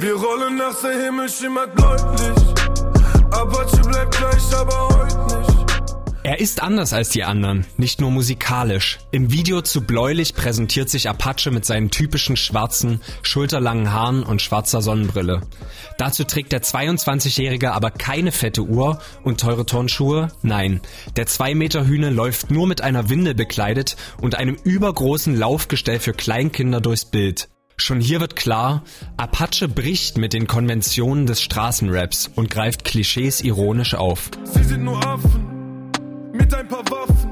Wir rollen nach der Himmel schimmert bläulich. Apache bleibt gleich, aber heute nicht. Er ist anders als die anderen, nicht nur musikalisch. Im Video zu Bläulich präsentiert sich Apache mit seinen typischen schwarzen, schulterlangen Haaren und schwarzer Sonnenbrille. Dazu trägt der 22-Jährige aber keine fette Uhr und teure Turnschuhe, nein. Der 2 Meter Hühne läuft nur mit einer Windel bekleidet und einem übergroßen Laufgestell für Kleinkinder durchs Bild. Schon hier wird klar, Apache bricht mit den Konventionen des Straßenraps und greift Klischees ironisch auf. Sie sind nur Affen mit ein paar Waffen.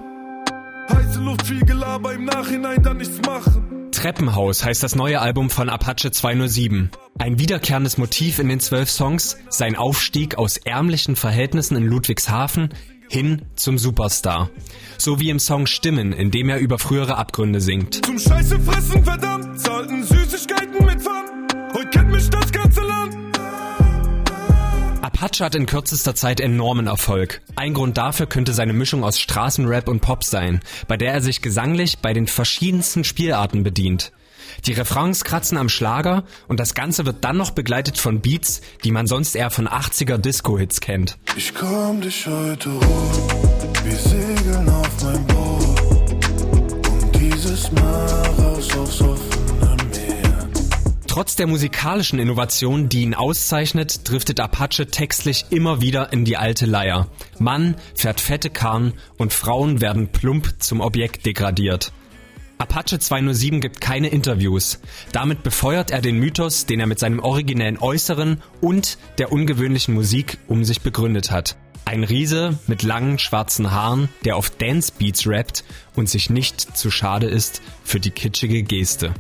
Heiße Luft, viel Gelaber, im Nachhinein dann nichts machen. Treppenhaus heißt das neue Album von Apache 207. Ein wiederkehrendes Motiv in den zwölf Songs, sein Aufstieg aus ärmlichen Verhältnissen in Ludwigshafen hin zum Superstar. So wie im Song Stimmen, in dem er über frühere Abgründe singt. Zum Scheiße fressen, verdammt, zahlten Süßigkeiten mit Pfann. Heute kennt mich das ganze Land. Apache hat in kürzester Zeit enormen Erfolg. Ein Grund dafür könnte seine Mischung aus Straßenrap und Pop sein, bei der er sich gesanglich bei den verschiedensten Spielarten bedient. Die Refrains kratzen am Schlager und das Ganze wird dann noch begleitet von Beats, die man sonst eher von 80er Disco-Hits kennt. Ich komm dich heute hoch, wir segeln auf mein Boot und dieses Mal raus aufs offene Meer. Trotz der musikalischen Innovation, die ihn auszeichnet, driftet Apache textlich immer wieder in die alte Leier. Mann fährt fette Karren und Frauen werden plump zum Objekt degradiert. Apache 207 gibt keine Interviews. Damit befeuert er den Mythos, den er mit seinem originellen Äußeren und der ungewöhnlichen Musik um sich begründet hat. Ein Riese mit langen schwarzen Haaren, der auf Dance Beats rappt und sich nicht zu schade ist für die kitschige Geste.